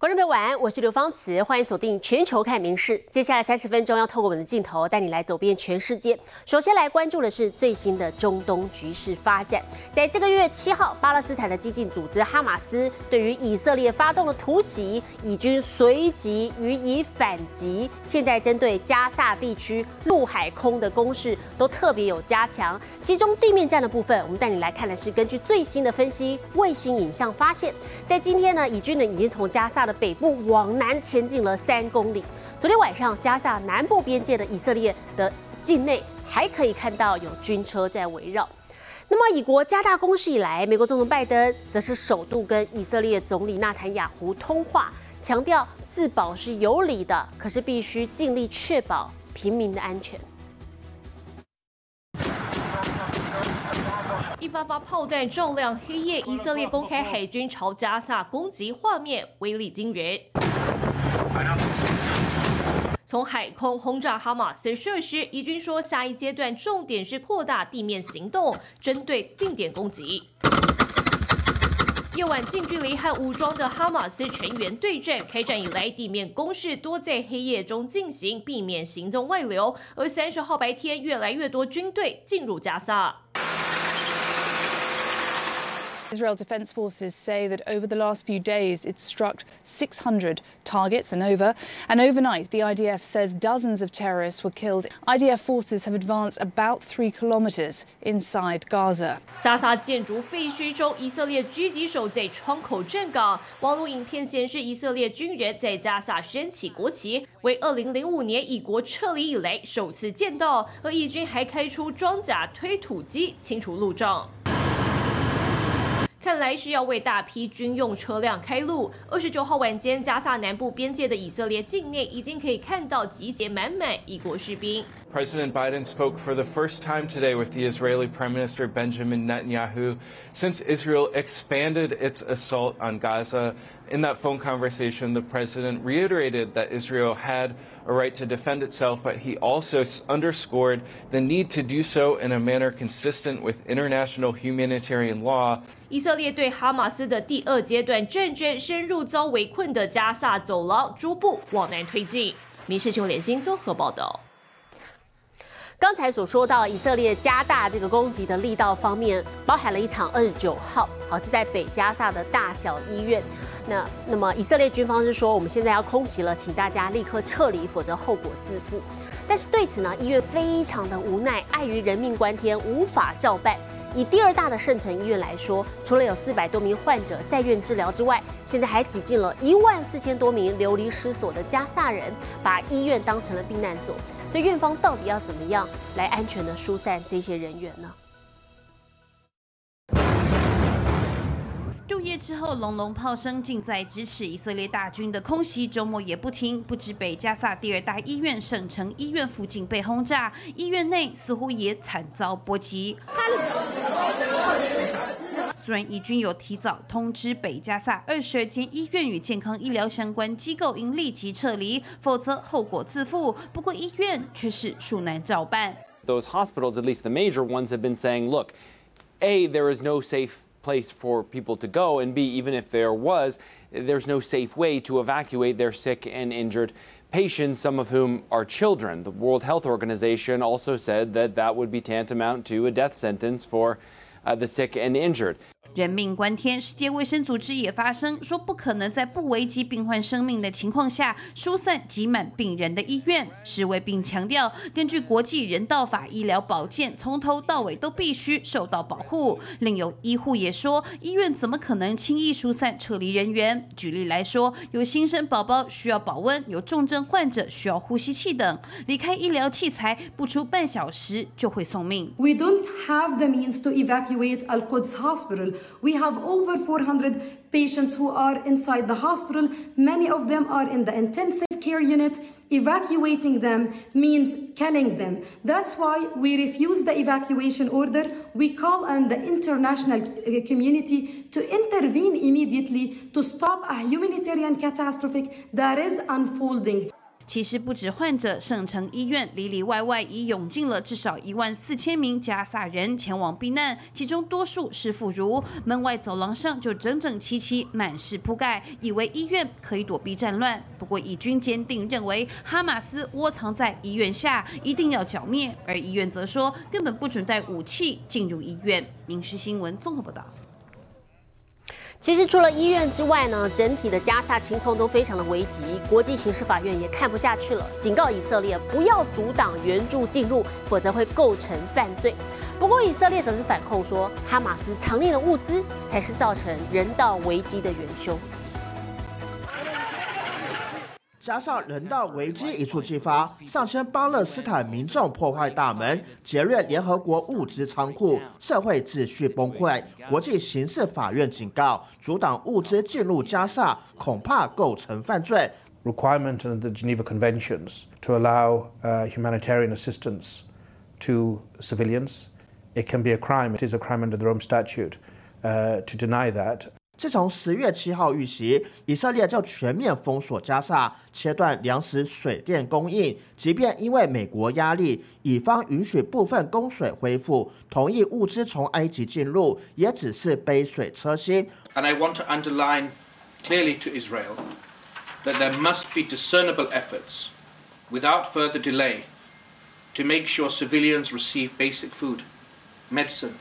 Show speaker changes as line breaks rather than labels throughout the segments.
观众朋友晚安，我是刘芳慈，欢迎锁定全球看名事。接下来三十分钟要透过我们的镜头带你来走遍全世界。首先来关注的是最新的中东局势发展。在这个月七号，巴勒斯坦的激进组织哈马斯对于以色列发动了突袭，以军随即予以反击。现在针对加萨地区陆海空的攻势都特别有加强。其中地面战的部分，我们带你来看的是根据最新的分析卫星影像发现，在今天呢，以军呢已经从加萨的北部往南前进了三公里。昨天晚上，加萨南部边界的以色列的境内还可以看到有军车在围绕。那么，以国加大攻势以来，美国总统拜登则是首度跟以色列总理纳坦雅胡通话，强调自保是有理的，可是必须尽力确保平民的安全。
一发发炮弹照亮黑夜，以色列公开海军朝加萨攻击画面，威力惊人。从海空轰炸哈马斯设施，以军说下一阶段重点是扩大地面行动，针对定点攻击。夜晚近距离和武装的哈马斯成员对战，开战以来地面攻势多在黑夜中进行，避免行踪外流。而三十号白天，越来越多军队进入加萨。
Israel Defense Forces say that over the last few days it's struck 600 targets and over. And overnight, the IDF says dozens of terrorists were killed. IDF forces have advanced about three kilometers inside Gaza.
加沙建筑废墟中，以色列狙击手在窗口站岗。网络影片显示，以色列军人在加沙升起国旗，为2005年以国撤离以来首次见到。而以军还开出装甲推土机清除路障。 看来是要为大批军用车辆开路。二十九号晚间，加萨南部边界的以色列境内已经可以看到集结满满一国士兵。
President Biden spoke for the first time today with the Israeli Prime Minister Benjamin Netanyahu since Israel expanded its assault on Gaza. In that phone conversation, the president reiterated that Israel had a right to defend itself, but he also underscored the need to do so in a manner consistent with international humanitarian law.
以色列对哈马斯的第二阶段战争深入遭围困的加萨走廊，逐步往南推进。民事新闻联新综合报道。
刚才所说到以色列加大这个攻击的力道方面，包含了一场二十九号，好是在北加萨的大小医院。那那么以色列军方是说，我们现在要空袭了，请大家立刻撤离，否则后果自负。但是对此呢，医院非常的无奈，碍于人命关天，无法照办。以第二大的圣城医院来说，除了有四百多名患者在院治疗之外，现在还挤进了一万四千多名流离失所的加萨人，把医院当成了避难所。所以院方到底要怎么样来安全的疏散这些人员呢？
入夜之后，隆隆炮声近在咫尺。以色列大军的空袭周末也不停，不止北加萨第二大医院省城医院附近被轰炸，医院内似乎也惨遭波及。虽然以军有提早通知北加萨二十二间医院与健康医疗相关机构应立即撤离，否则后果自负。不过医院却是恕难照办。
Those hospitals, at least the major ones, have been saying, look, A, there is no safe place for people to go, and B, even if there was, there's no safe way to evacuate their sick and injured patients, some of whom are children. The World Health Organization also said that that would be tantamount to a death sentence for uh, the sick and injured.
人命关天，世界卫生组织也发声说，不可能在不危及病患生命的情况下疏散挤满病人的医院。世卫并强调，根据国际人道法，医疗保健从头到尾都必须受到保护。另有医护也说，医院怎么可能轻易疏散撤离人员？举例来说，有新生宝宝需要保温，有重症患者需要呼吸器等，离开医疗器材不出半小时就会送命。
We don't have the means to evacuate Al Quds Hospital. We have over 400 patients who are inside the hospital. Many of them are in the intensive care unit. Evacuating them means killing them. That's why we refuse the evacuation order. We call on the international uh, community to intervene immediately to stop a humanitarian catastrophe that is unfolding.
其实不止患者，圣城医院里里外外已涌进了至少一万四千名加萨人前往避难，其中多数是妇孺。门外走廊上就整整齐齐，满是铺盖，以为医院可以躲避战乱。不过以军坚定认为，哈马斯窝藏在医院下，一定要剿灭。而医院则说，根本不准带武器进入医院。民事新闻综合报道。
其实除了医院之外呢，整体的加萨情况都非常的危急，国际刑事法院也看不下去了，警告以色列不要阻挡援助进入，否则会构成犯罪。不过以色列则是反控说，哈马斯藏匿的物资才是造成人道危机的元凶。
加上人道危机一触即发，上千巴勒斯坦民众破坏大门，劫掠联合国物资仓库，社会秩序崩溃。国际刑事法院警告，阻挡物资进入加沙，恐怕构成犯罪。
Requirement under the Geneva Conventions to allow humanitarian assistance to civilians, it can be a crime. It is a crime under the Rome Statute to deny that.
自从十月七号遇袭，以色列就全面封锁加沙，切断粮食、水电供应。即便因为美国压力，以方允许部分供水恢复，同意物资从埃及进入，也只是杯水车薪。
And I want to underline clearly to Israel that there must be discernible efforts, without further delay, to make sure civilians receive basic food, medicine,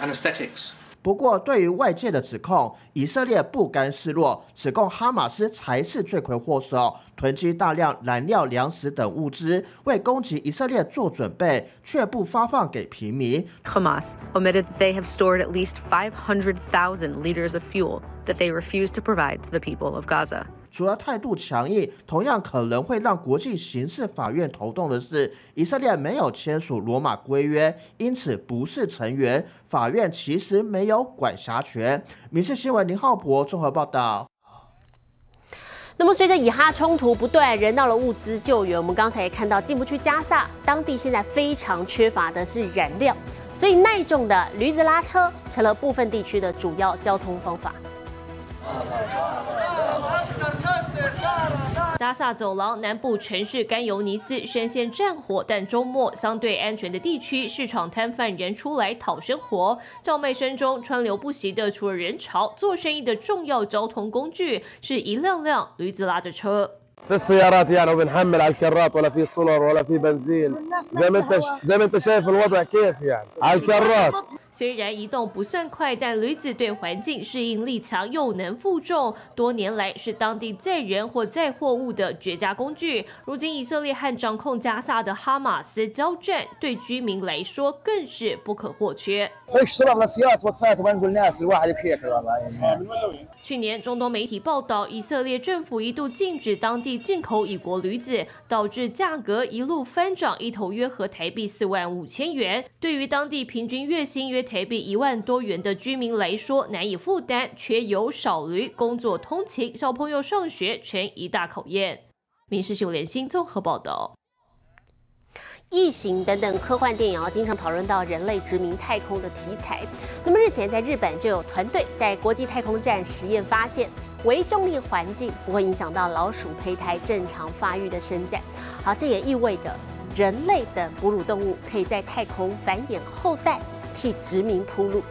anesthetics.
不过，对于外界的指控，以色列不甘示弱，指控哈马斯才是罪魁祸首，囤积大量燃料、粮食等物资，为攻击以色列做准备，却不发放给平民。
Hamas omitted that they have stored at least 500,000 liters of fuel that they refuse to provide to the people of Gaza.
除了态度强硬，同样可能会让国际刑事法院头痛的是，以色列没有签署罗马规约，因此不是成员。法院其实没有管辖权。民事新闻林浩博综合报道。
那么，随着以哈冲突不断，人道的物资救援，我们刚才也看到进不去加萨，当地现在非常缺乏的是燃料，所以耐重的驴子拉车成了部分地区的主要交通方法。
加萨走廊南部城市甘尤尼斯深陷战火，但周末相对安全的地区，市场摊贩人出来讨生活，叫卖声中川流不息的，除了人潮，做生意的重要交通工具是一辆辆驴子拉着车。
في السيارات يعني وبنحمل على الكرات ولا في سولر ولا في بنزين زي ما انت زي ما انت شايف الوضع كيف يعني على الكرات
虽然移动不算快，但驴子对环境适应力强，又能负重，多年来是当地载人或载货物的绝佳工具。如今以色列和掌控加萨的哈马斯交战，对居民来说更是不可或缺。去年，中东媒体报道，以色列政府一度禁止当地进口以国驴子，导致价格一路翻涨，一头约合台币四万五千元。对于当地平均月薪约台币一万多元的居民来说，难以负担，缺油少驴，工作通勤、小朋友上学成一大考验。民事新闻联新综合报道。
异形等等科幻电影啊，经常讨论到人类殖民太空的题材。那么日前在日本就有团队在国际太空站实验发现，微重力环境不会影响到老鼠胚胎正常发育的伸展。好，这也意味着人类等哺乳动物可以在太空繁衍后代，替殖民铺路。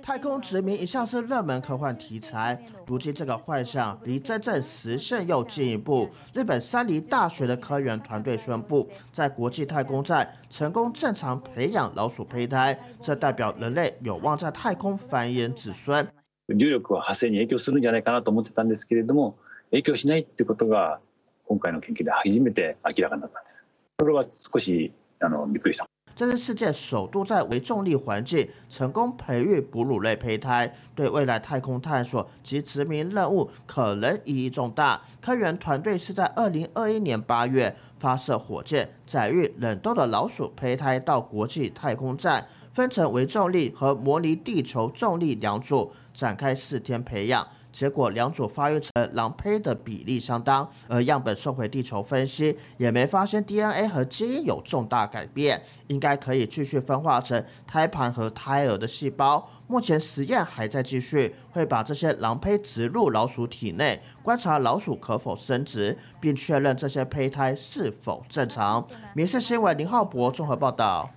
太空殖民一向是热门科幻题材，如今这个幻想离真正实现又进一步。日本山梨大学的科研团队宣布，在国际太空站成功正常培养老鼠胚胎，这代表人类有望在太空繁衍子孙。
重力は発生に影響するんじゃないかなと思ってたんですけれども、影響しないっていうことが今回の研究で初めて明らかになったんです。それは少しあのびっくりした。
这是世界首度在微重力环境成功培育哺乳类胚胎，对未来太空探索及殖民任务可能意义重大。科研团队是在二零二一年八月发射火箭载运冷冻的老鼠胚胎到国际太空站，分成微重力和模拟地球重力两组，展开四天培养。结果两组发育成狼胚的比例相当，而样本送回地球分析也没发现 DNA 和基因有重大改变，应该可以继续分化成胎盘和胎儿的细胞。目前实验还在继续，会把这些狼胚植入老鼠体内，观察老鼠可否生殖，并确认这些胚胎是否正常。民事新闻林浩博综合报道。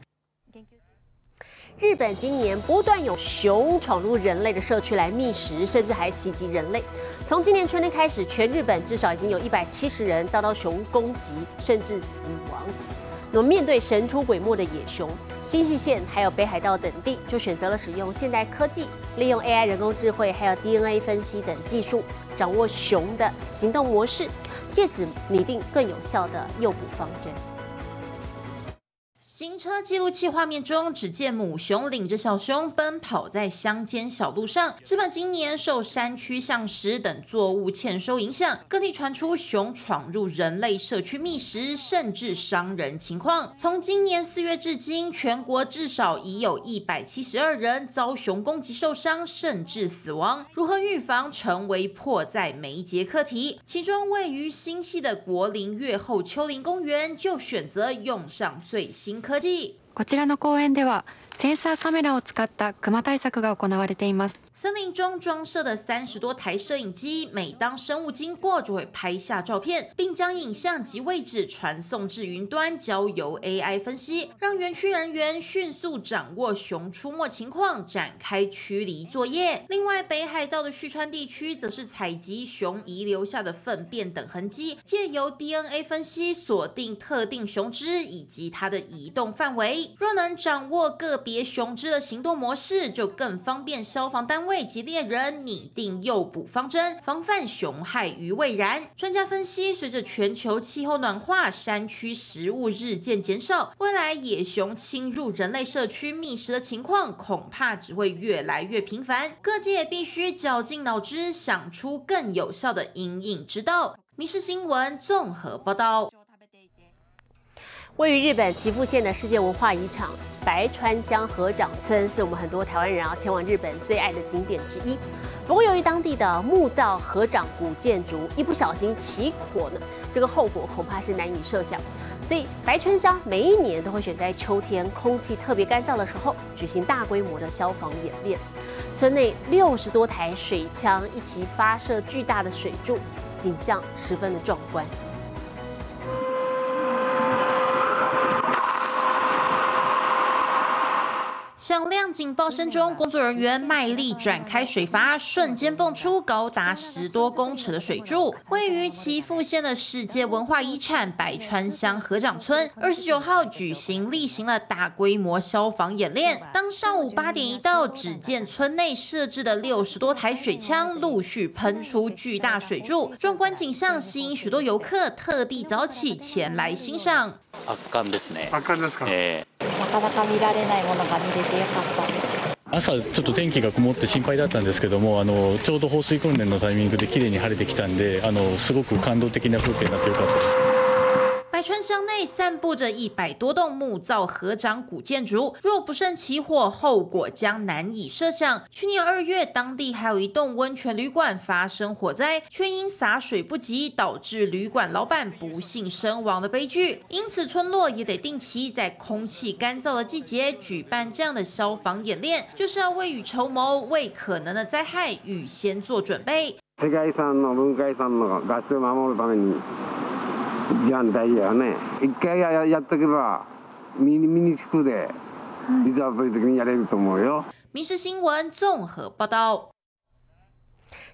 日本今年不断有熊闯入人类的社区来觅食，甚至还袭击人类。从今年春天开始，全日本至少已经有一百七十人遭到熊攻击，甚至死亡。那么面对神出鬼没的野熊，新泻县还有北海道等地就选择了使用现代科技，利用 AI 人工智慧还有 DNA 分析等技术，掌握熊的行动模式，借此拟定更有效的诱捕方针。
行车记录器画面中，只见母熊领着小熊奔跑在乡间小路上。日本今年受山区橡实等作物欠收影响，各地传出熊闯入人类社区觅食，甚至伤人情况。从今年四月至今，全国至少已有一百七十二人遭熊攻击受伤，甚至死亡。如何预防，成为迫在眉睫课题。其中位于新系的国林越后丘陵公园，就选择用上最新。科技。
こちらの公園ではセンサーカメラを使った熊対策が行われています。
森林中装设的三十多台摄影机，每当生物经过就会拍下照片，并将影像及位置传送至云端，交由 AI 分析，让园区人员迅速掌握熊出没情况，展开驱离作业。另外，北海道的旭川地区则是采集熊遗留下的粪便等痕迹，借由 DNA 分析锁定特定熊只以及它的移动范围。若能掌握个 别熊只的行动模式，就更方便消防单位。及猎人拟定诱捕方针，防范熊害于未然。专家分析，随着全球气候暖化，山区食物日渐减少，未来野熊侵入人类社区觅食的情况，恐怕只会越来越频繁。各界必须绞尽脑汁，想出更有效的应应之道。民事新闻综合报道。
位于日本岐阜县的世界文化遗产白川乡合掌村，是我们很多台湾人啊前往日本最爱的景点之一。不过，由于当地的木造合掌古建筑一不小心起火呢，这个后果恐怕是难以设想。所以，白川乡每一年都会选在秋天空气特别干燥的时候，举行大规模的消防演练。村内六十多台水枪一起发射巨大的水柱，景象十分的壮观。
响亮警报声中，工作人员卖力转开水阀，瞬间蹦出高达十多公尺的水柱。位于岐阜县的世界文化遗产白川乡合掌村，二十九号举行例行了大规模消防演练。当上午八点一到，只见村内设置的六十多台水枪陆续喷出巨大水柱，壮观景象吸引许多游客特地早起前来欣赏。
圧巻ですね。
圧巻ですか。
え
な かなか見られないものが見れてよかったです。
朝ちょっと天気が曇って心配だったんですけどもあのちょうど放水訓練のタイミングで綺麗に晴れてきたんであのすごく感動的な風景になってよかったです。
百川乡内散布着一百多栋木造合掌古建筑，若不慎起火，后果将难以设想。去年二月，当地还有一栋温泉旅馆发生火灾，却因洒水不及，导致旅馆老板不幸身亡的悲剧。因此，村落也得定期在空气干燥的季节举办这样的消防演练，就是要未雨绸缪，为可能的灾害预先做准备。
世界遺産の文化遺産の合唱を守るために。 一番大事だよね一回ややっとけば身に身につくでいざそういう時にやれると思うよ
民事新闻综合报道。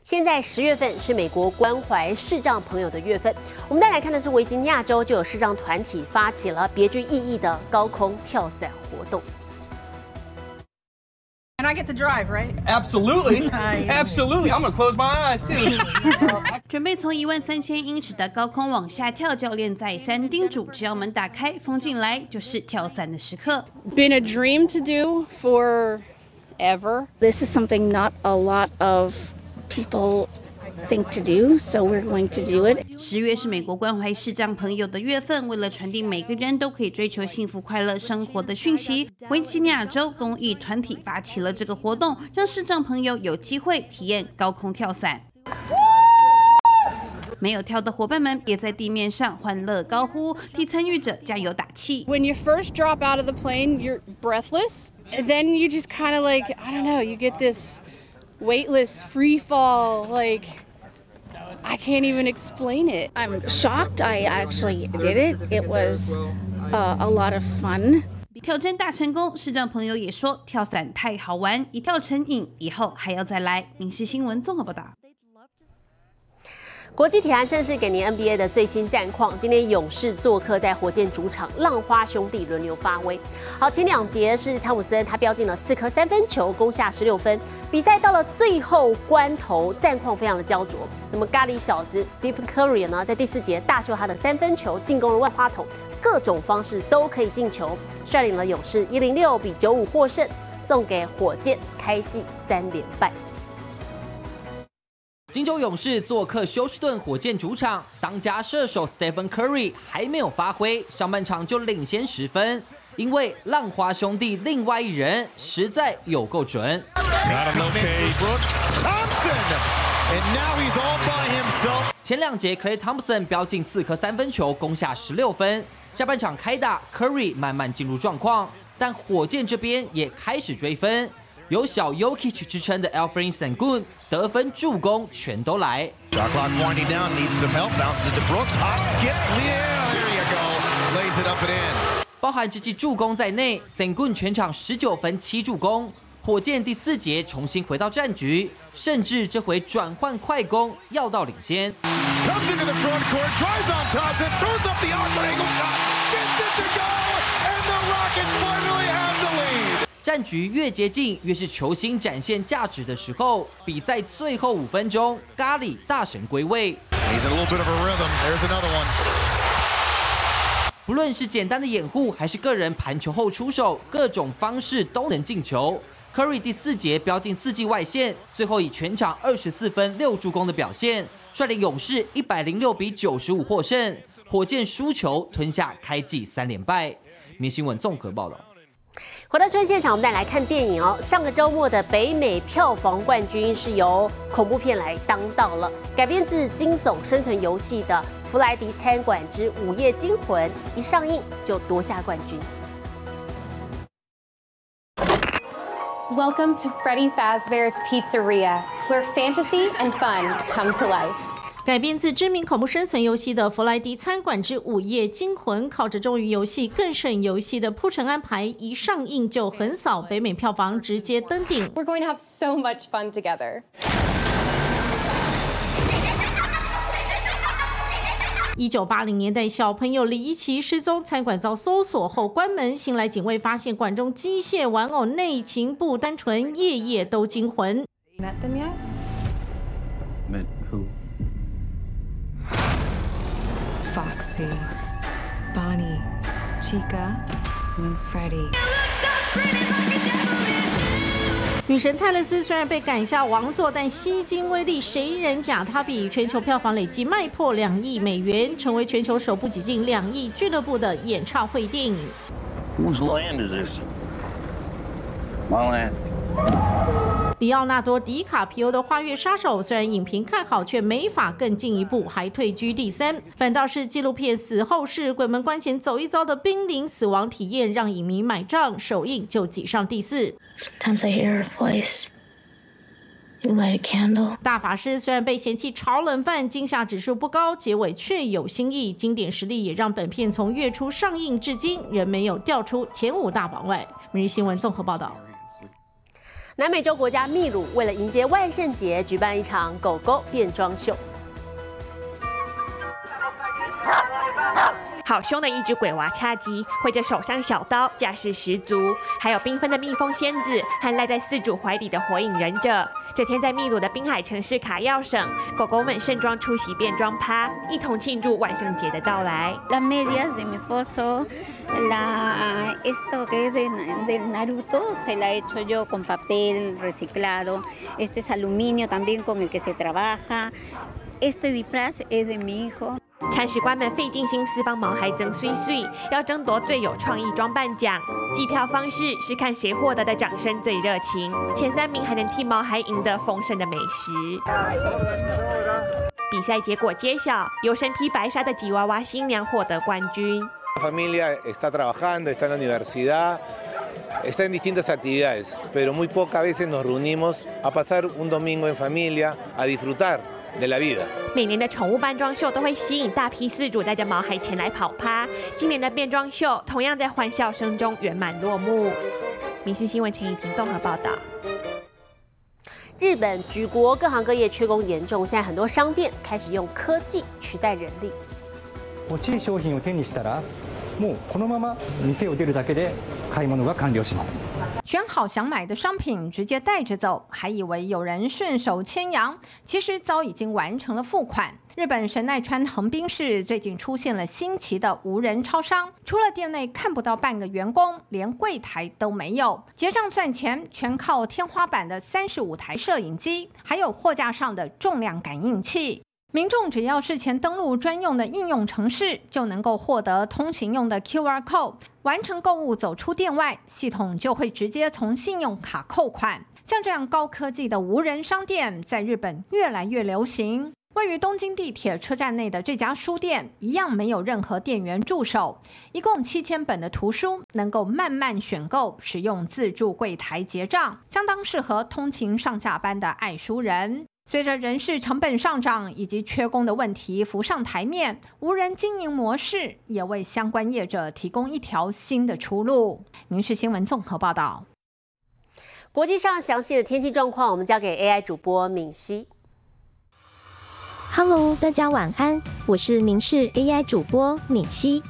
现在十月份是美国关怀视障朋友的月份，我们再来看的是维吉尼亚州就有视障团体发起了别具意义的高空跳伞活动。
And I get to drive, right?
Absolutely. Absolutely. I'm going to close my eyes too.
准备从一万三千英尺的高空往下跳，教练再三叮嘱：只要门打开，风进来，就是跳伞的时刻。
Been a dream to do for ever. This is something not a lot of people
thing to do, so we're going to do it.
十月是美国关怀视障朋友的月份，为了传递每个人都可以追求幸福快乐生活的讯息，维吉尼亚州公益团体发起了这个活动，让视障朋友有机会体验高空跳伞。没有跳的伙伴们也在地面上欢乐高呼，替参与者加油打气。
When you first drop out of the plane, you're breathless. Then you just kind of like, I don't know, you get this weightless free fall. Like, I can't even explain it.
I'm shocked I actually did it. It was a lot of fun.
跳针大成功，视障朋友也说跳伞太好玩，一跳成瘾，以后还要再来。民事新闻综合报道。
国际体坛盛世给您 NBA 的最新战况。今天勇士做客在火箭主场，浪花兄弟轮流发威。好，前两节是汤普森他飙进了四颗三分球，攻下十六分。比赛到了最后关头，战况非常的焦灼。那么咖喱小子 Stephen Curry 呢，在第四节大秀他的三分球，进攻了万花筒，各种方式都可以进球，率领了勇士一零六比九五获胜，送给火箭开季三连败。
金州勇士做客休斯顿火箭主场，当家射手 Stephen Curry 还没有发挥，上半场就领先十分，因为浪花兄弟另外一人实在有够准。前两节 Clay Thompson 飙进四颗三分球，攻下十六分。下半场开打，Curry 慢慢进入状况，但火箭这边也开始追分。有小 Yokic 支撑的 Alfred Sengun 得分、助攻全都来。包含这记助攻在内，Sengun 全场十九分七助攻。火箭第四节重新回到战局，甚至这回转换快攻，要到领先。战局越接近，越是球星展现价值的时候。比赛最后五分钟，咖喱大神归位。不论是简单的掩护，还是个人盘球后出手，各种方式都能进球。Curry 第四节飙进四季外线，最后以全场二十四分六助攻的表现，率领勇士一百零六比九十五获胜。火箭输球，吞下开季三连败。明新闻综合报道。
回到新闻现场，我们再来看电影哦。上个周末的北美票房冠军是由恐怖片来当道了，改编自惊悚生存游戏的《弗莱迪餐馆之午夜惊魂》一上映就夺下冠军。
Welcome to Freddy Fazbear's Pizzeria, where fantasy and fun come to life.
改编自知名恐怖生存游戏的《弗莱迪餐馆之午夜惊魂》，靠着忠于游戏、更胜游戏的铺陈安排，一上映就横扫北美票房，直接登顶。
We're going to have so much fun together.
一九八零年代，小朋友离奇失踪，餐馆遭搜索后关门。新来警卫发现馆中机械玩偶内情不单纯，夜夜都惊魂。
Met them yet?
Foxy, Bonnie, Chica, and Freddy.
女神泰勒斯虽然被赶下王座，但吸金威力谁人假他比？全球票房累计卖破两亿美元，成为全球首部挤进两亿俱乐部的演唱会电影。
Whose land is this? My land.
里奥纳多·迪卡皮欧的《花月杀手》虽然影评看好，却没法更进一步，还退居第三。反倒是纪录片《死后是鬼门关前走一遭的濒临死亡体验》让影迷买账，首映就挤上第四。
Sometimes I hear her voice. Light a candle.
大法师虽然被嫌弃炒冷饭，惊吓指数不高，结尾却有新意。经典实力也让本片从月初上映至今仍没有掉出前五大榜外。每日新闻综合报道。
南美洲国家秘鲁为了迎接万圣节，举办一场狗狗变装秀。
好凶的一只鬼娃恰吉，挥着手上小刀，架势十足。还有缤纷的蜜蜂仙子和赖在饲主怀里的火影忍者。这天在秘鲁的滨海城市卡耀省，狗狗们盛装出席变装趴，一同庆祝万圣节的到来。
La medias de mi esposo, la, esto que es de, del Naruto, se la he hecho yo con papel reciclado. Este es aluminio también con el que se trabaja. Este disfraz es de mi hijo.
铲屎官们费尽心思帮毛孩增岁岁，要争夺最有创意装扮奖。计票方式是看谁获得的掌声最热情，前三名还能替毛孩赢得丰盛的美食。比赛结果揭晓，由身披白纱的吉娃娃新娘获得冠军。
de la vida.
每年的宠物扮装秀都会吸引大批饲主带着毛孩前来跑趴，今年的变装秀同样在欢笑声中圆满落幕。《民事新闻》陈以婷综合报道。
日本举国各行各业缺工严重，现在很多商店开始用科技取代人力。
欲しい商品を手にしたら もうこのまま店を出るだけで買い物が完了します
选好想买的商品，直接带着走，还以为有人顺手牵羊，其实早已经完成了付款。日本神奈川横滨市最近出现了新奇的无人超商，除了店内看不到半个员工，连柜台都没有，结账算钱全靠天花板的三十五台摄影机，还有货架上的重量感应器。 民众只要事前登录专用的应用程式，就能够获得通行用的 QR code，完成购物走出店外，系统就会直接从信用卡扣款。像这样高科技的无人商店，在日本越来越流行。位于东京地铁车站内的这家书店，一样没有任何店员驻守，一共七千本的图书，能够慢慢选购，使用自助柜台结账，相当适合通勤上下班的爱书人。随着人事成本上涨以及缺工的问题浮上台面，无人经营模式也为相关业者提供一条新的出路。民事新闻综合报道。
国际上详细的天气状况，我们交给 AI 主播敏熙。
Hello，大家晚安，我是民事 AI 主播敏熙。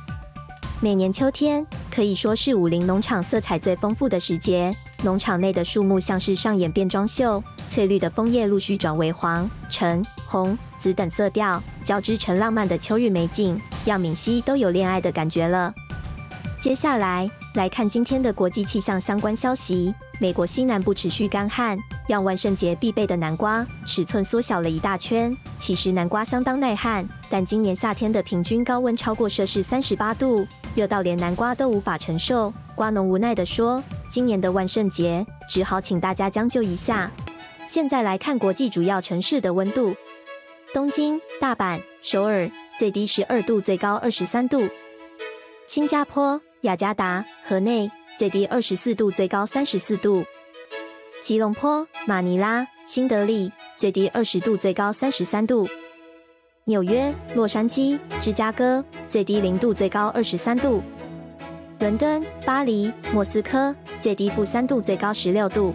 每年秋天可以说是武林农场色彩最丰富的时节，农场内的树木像是上演变装秀，翠绿的枫叶陆续转为黄、橙、红、紫等色调，交织成浪漫的秋日美景，让敏熙都有恋爱的感觉了。接下来来看今天的国际气象相关消息。美国西南部持续干旱，让万圣节必备的南瓜尺寸缩小了一大圈。其实南瓜相当耐旱，但今年夏天的平均高温超过摄氏三十八度，热到连南瓜都无法承受。瓜农无奈地说：“今年的万圣节只好请大家将就一下。”现在来看国际主要城市的温度：东京、大阪、首尔最低十二度，最高二十三度；新加坡、雅加达、河内。最低二十四度，最高三十四度。吉隆坡、马尼拉、新德里最低二十度，最高三十三度。纽约、洛杉矶、芝加哥最低零度，最高二十三度。伦敦、巴黎、莫斯科最低负三度，最高十六度。